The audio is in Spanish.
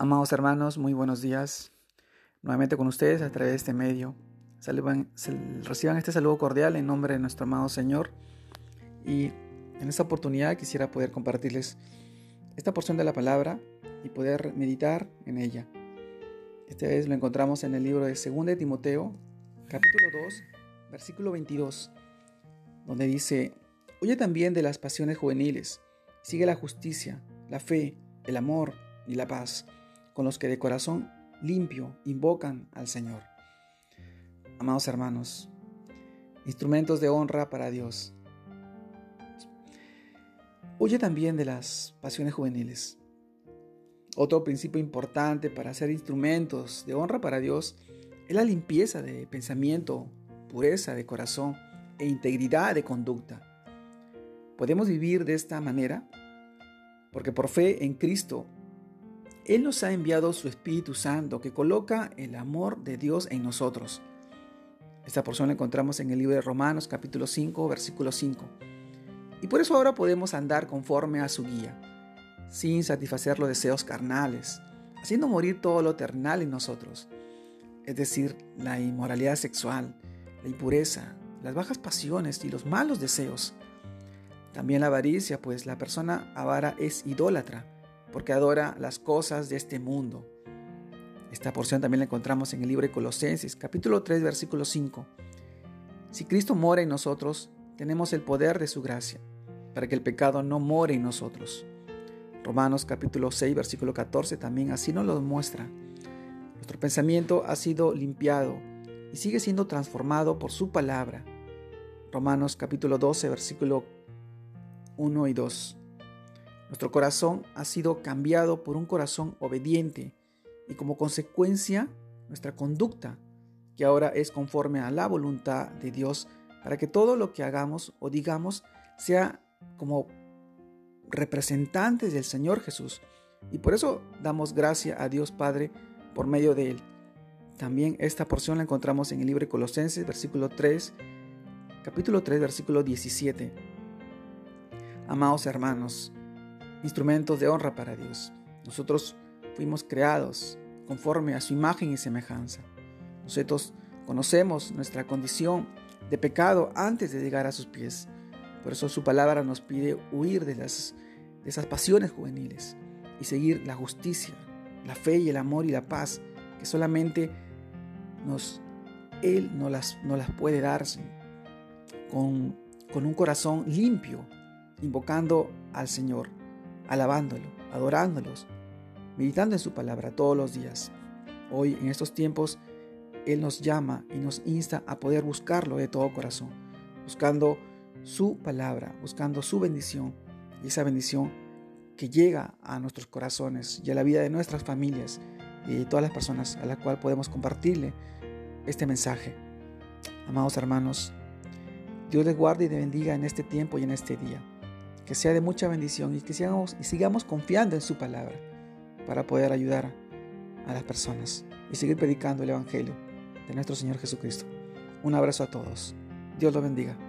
Amados hermanos, muy buenos días. Nuevamente con ustedes a través de este medio. reciban este saludo cordial en nombre de nuestro amado Señor. Y en esta oportunidad quisiera poder compartirles esta porción de la palabra y poder meditar en ella. Esta vez lo encontramos en el libro de 2 de Timoteo, capítulo 2, versículo 22, donde dice, Oye también de las pasiones juveniles, sigue la justicia, la fe, el amor y la paz con los que de corazón limpio invocan al Señor. Amados hermanos, instrumentos de honra para Dios. Huye también de las pasiones juveniles. Otro principio importante para ser instrumentos de honra para Dios es la limpieza de pensamiento, pureza de corazón e integridad de conducta. Podemos vivir de esta manera porque por fe en Cristo él nos ha enviado su Espíritu Santo que coloca el amor de Dios en nosotros. Esta porción la encontramos en el libro de Romanos capítulo 5 versículo 5. Y por eso ahora podemos andar conforme a su guía, sin satisfacer los deseos carnales, haciendo morir todo lo eternal en nosotros, es decir, la inmoralidad sexual, la impureza, las bajas pasiones y los malos deseos. También la avaricia, pues la persona avara es idólatra porque adora las cosas de este mundo. Esta porción también la encontramos en el libro de Colosenses, capítulo 3, versículo 5. Si Cristo mora en nosotros, tenemos el poder de su gracia, para que el pecado no more en nosotros. Romanos capítulo 6, versículo 14 también así nos lo muestra. Nuestro pensamiento ha sido limpiado y sigue siendo transformado por su palabra. Romanos capítulo 12, versículo 1 y 2. Nuestro corazón ha sido cambiado por un corazón obediente y como consecuencia nuestra conducta, que ahora es conforme a la voluntad de Dios, para que todo lo que hagamos o digamos sea como representantes del Señor Jesús. Y por eso damos gracia a Dios Padre por medio de Él. También esta porción la encontramos en el libro de Colosenses, versículo 3, capítulo 3, versículo 17. Amados hermanos, instrumentos de honra para Dios. Nosotros fuimos creados conforme a su imagen y semejanza. Nosotros conocemos nuestra condición de pecado antes de llegar a sus pies. Por eso su palabra nos pide huir de, esas pasiones juveniles y seguir la justicia, la fe y el amor y la paz que solamente nos, Él no las, no las puede darse con, con un corazón limpio, invocando al Señor alabándolo, adorándolos, meditando en su palabra todos los días. Hoy, en estos tiempos, Él nos llama y nos insta a poder buscarlo de todo corazón, buscando su palabra, buscando su bendición y esa bendición que llega a nuestros corazones y a la vida de nuestras familias y de todas las personas a las cuales podemos compartirle este mensaje. Amados hermanos, Dios les guarde y les bendiga en este tiempo y en este día que sea de mucha bendición y que sigamos, confiando en su palabra para poder ayudar a las personas y seguir predicando el Evangelio de nuestro Señor Jesucristo. Un abrazo a todos. Dios los bendiga.